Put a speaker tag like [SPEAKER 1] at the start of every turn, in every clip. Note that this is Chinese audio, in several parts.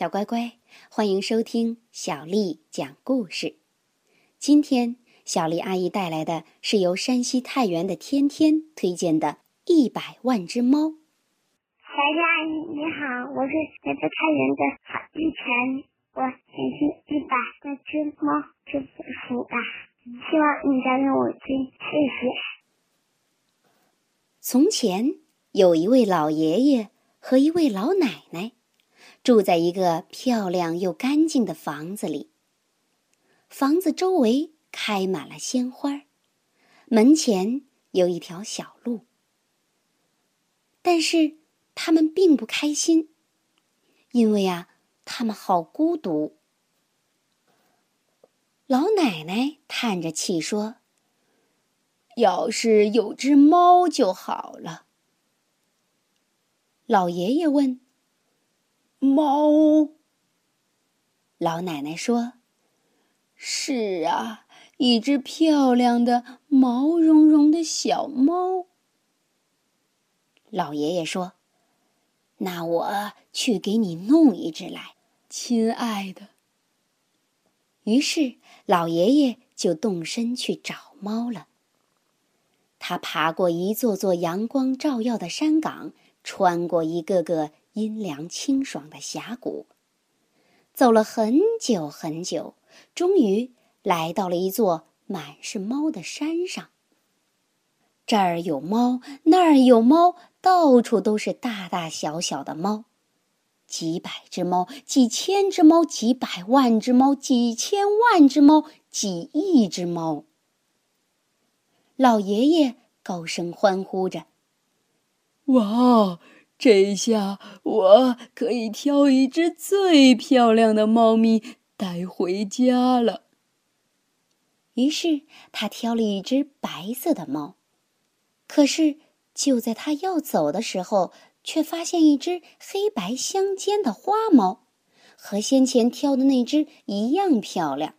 [SPEAKER 1] 小乖乖，欢迎收听小丽讲故事。今天，小丽阿姨带来的是由山西太原的天天推荐的《一百万只猫》。
[SPEAKER 2] 小丽阿姨你好，我是来自太原的郝玉晨，我想听《一百万只猫》这本书吧，希望你能让我听，谢谢。
[SPEAKER 1] 从前有一位老爷爷和一位老奶奶。住在一个漂亮又干净的房子里。房子周围开满了鲜花，门前有一条小路。但是他们并不开心，因为啊，他们好孤独。老奶奶叹着气说：“要是有只猫就好了。”老爷爷问。猫，老奶奶说：“是啊，一只漂亮的毛茸茸的小猫。”老爷爷说：“那我去给你弄一只来，亲爱的。”于是老爷爷就动身去找猫了。他爬过一座座阳光照耀的山岗，穿过一个个。阴凉清爽的峡谷，走了很久很久，终于来到了一座满是猫的山上。这儿有猫，那儿有猫，到处都是大大小小的猫，几百只猫，几千只猫，几百万只猫，几千万只猫，几亿只猫。老爷爷高声欢呼着：“哇！”这下我可以挑一只最漂亮的猫咪带回家了。于是他挑了一只白色的猫，可是就在他要走的时候，却发现一只黑白相间的花猫，和先前挑的那只一样漂亮，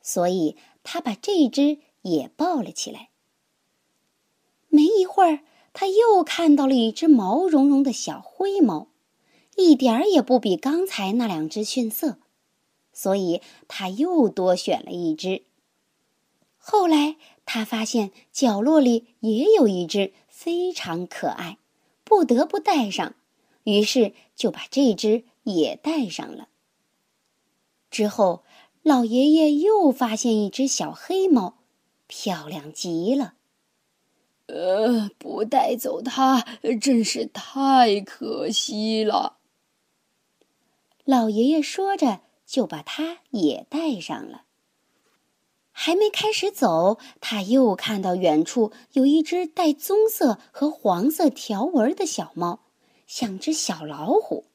[SPEAKER 1] 所以他把这只也抱了起来。没一会儿。他又看到了一只毛茸茸的小灰猫，一点儿也不比刚才那两只逊色，所以他又多选了一只。后来他发现角落里也有一只非常可爱，不得不带上，于是就把这只也带上了。之后，老爷爷又发现一只小黑猫，漂亮极了。呃，不带走它真是太可惜了。老爷爷说着，就把它也带上了。还没开始走，他又看到远处有一只带棕色和黄色条纹的小猫，像只小老虎。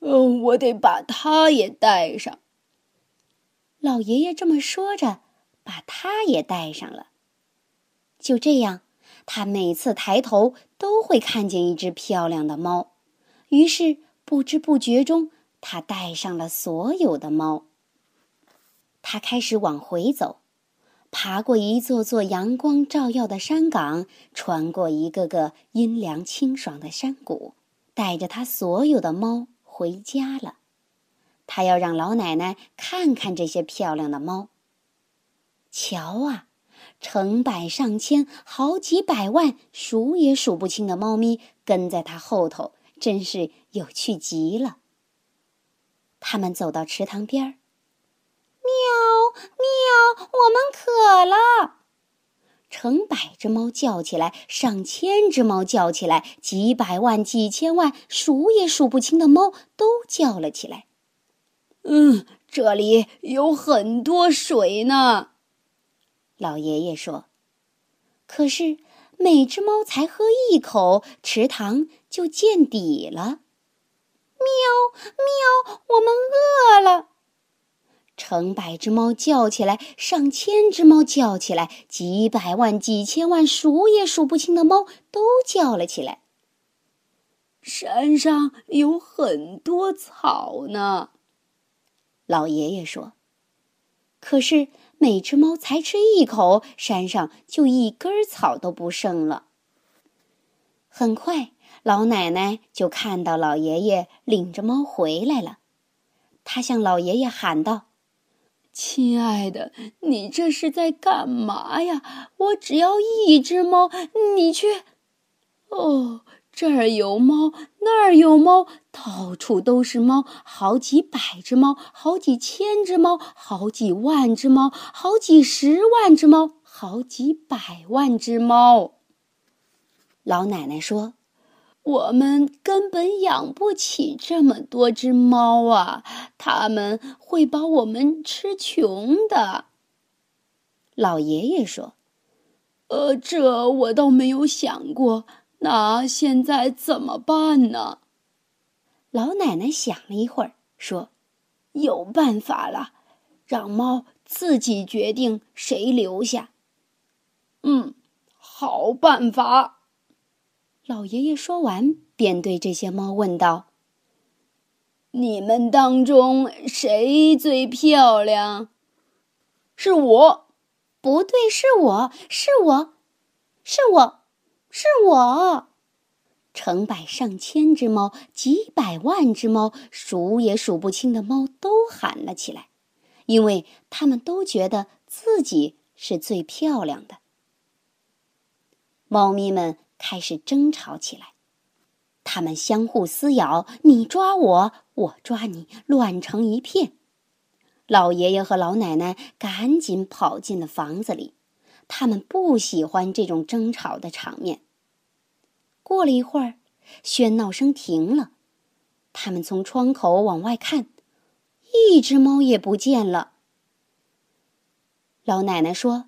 [SPEAKER 1] 嗯，我得把它也带上。老爷爷这么说着，把它也带上了。就这样，他每次抬头都会看见一只漂亮的猫，于是不知不觉中，他带上了所有的猫。他开始往回走，爬过一座座阳光照耀的山岗，穿过一个个阴凉清爽的山谷，带着他所有的猫回家了。他要让老奶奶看看这些漂亮的猫。瞧啊！成百上千、好几百万、数也数不清的猫咪跟在他后头，真是有趣极了。他们走到池塘边儿，喵喵，我们渴了！成百只猫叫起来，上千只猫叫起来，几百万、几千万、数也数不清的猫都叫了起来。嗯，这里有很多水呢。老爷爷说：“可是每只猫才喝一口，池塘就见底了。”喵喵，我们饿了！成百只猫叫起来，上千只猫叫起来，几百万、几千万、数也数不清的猫都叫了起来。山上有很多草呢，老爷爷说。可是。每只猫才吃一口，山上就一根草都不剩了。很快，老奶奶就看到老爷爷领着猫回来了，她向老爷爷喊道：“
[SPEAKER 3] 亲爱的，你这是在干嘛呀？我只要一只猫，你却……哦。”这儿有猫，那儿有猫，到处都是猫，好几百只猫，好几千只猫，好几万只猫，好几十万只猫，好几百万只猫。老奶奶说：“我们根本养不起这么多只猫啊，它们会把我们吃穷的。”
[SPEAKER 1] 老爷爷说：“
[SPEAKER 3] 呃，这我倒没有想过。”那现在怎么办呢？
[SPEAKER 1] 老奶奶想了一会儿，说：“
[SPEAKER 3] 有办法了，让猫自己决定谁留下。”嗯，好办法。
[SPEAKER 1] 老爷爷说完，便对这些猫问道：“
[SPEAKER 3] 你们当中谁最漂亮？”“是我。”“
[SPEAKER 1] 不对，是我是我，是我。”是我，成百上千只猫，几百万只猫，数也数不清的猫都喊了起来，因为他们都觉得自己是最漂亮的。猫咪们开始争吵起来，它们相互撕咬，你抓我，我抓你，乱成一片。老爷爷和老奶奶赶紧跑进了房子里。他们不喜欢这种争吵的场面。过了一会儿，喧闹声停了，他们从窗口往外看，一只猫也不见了。老奶奶说：“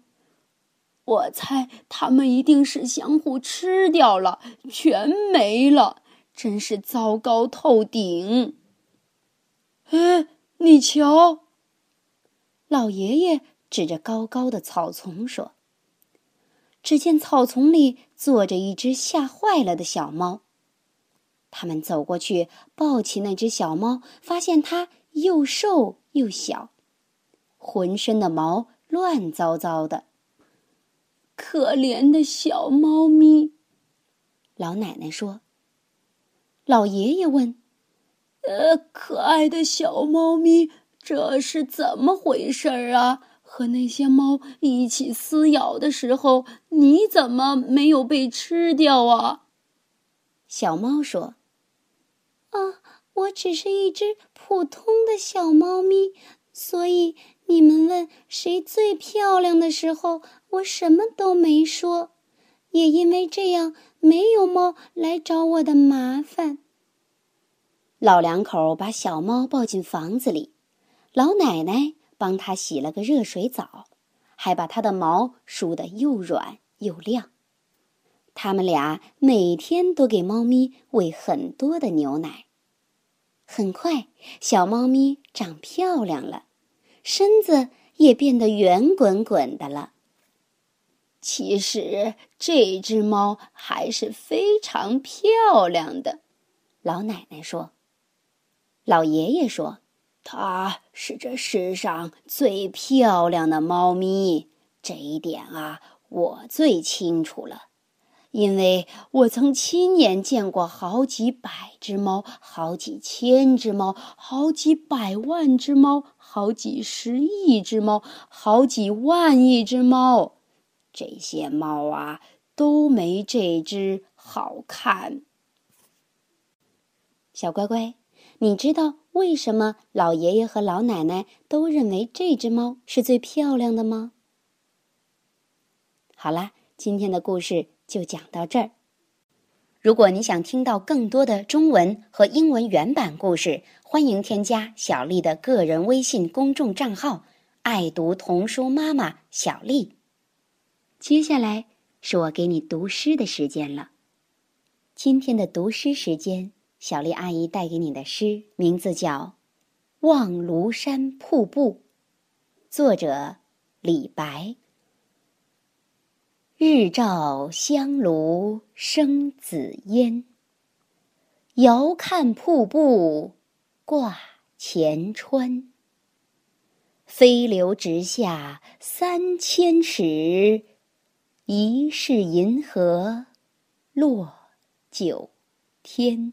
[SPEAKER 3] 我猜他们一定是相互吃掉了，全没了，真是糟糕透顶。”哎，你瞧，
[SPEAKER 1] 老爷爷指着高高的草丛说。只见草丛里坐着一只吓坏了的小猫。他们走过去，抱起那只小猫，发现它又瘦又小，浑身的毛乱糟糟的。
[SPEAKER 3] 可怜的小猫咪，
[SPEAKER 1] 老奶奶说。老爷爷问：“
[SPEAKER 3] 呃，可爱的小猫咪，这是怎么回事儿啊？”和那些猫一起撕咬的时候，你怎么没有被吃掉啊？
[SPEAKER 1] 小猫说：“
[SPEAKER 2] 啊，我只是一只普通的小猫咪，所以你们问谁最漂亮的时候，我什么都没说。也因为这样，没有猫来找我的麻烦。”
[SPEAKER 1] 老两口把小猫抱进房子里，老奶奶。帮它洗了个热水澡，还把它的毛梳得又软又亮。他们俩每天都给猫咪喂很多的牛奶。很快，小猫咪长漂亮了，身子也变得圆滚滚的了。
[SPEAKER 3] 其实这只猫还是非常漂亮的，
[SPEAKER 1] 老奶奶说。老爷爷说。
[SPEAKER 3] 它是这世上最漂亮的猫咪，这一点啊，我最清楚了，因为我曾亲眼见过好几百只猫，好几千只猫，好几百万只猫，好几十亿只猫，好几万亿只猫，这些猫啊，都没这只好看。
[SPEAKER 1] 小乖乖。你知道为什么老爷爷和老奶奶都认为这只猫是最漂亮的吗？好啦，今天的故事就讲到这儿。如果你想听到更多的中文和英文原版故事，欢迎添加小丽的个人微信公众账号“爱读童书妈妈小丽”。接下来是我给你读诗的时间了。今天的读诗时间。小丽阿姨带给你的诗名字叫《望庐山瀑布》，作者李白。日照香炉生紫烟，遥看瀑布挂前川。飞流直下三千尺，疑是银河落九。天。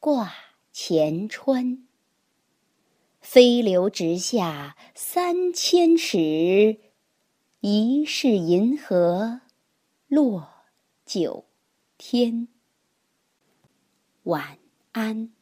[SPEAKER 1] 挂前川。飞流直下三千尺，疑是银河。落九天，晚安。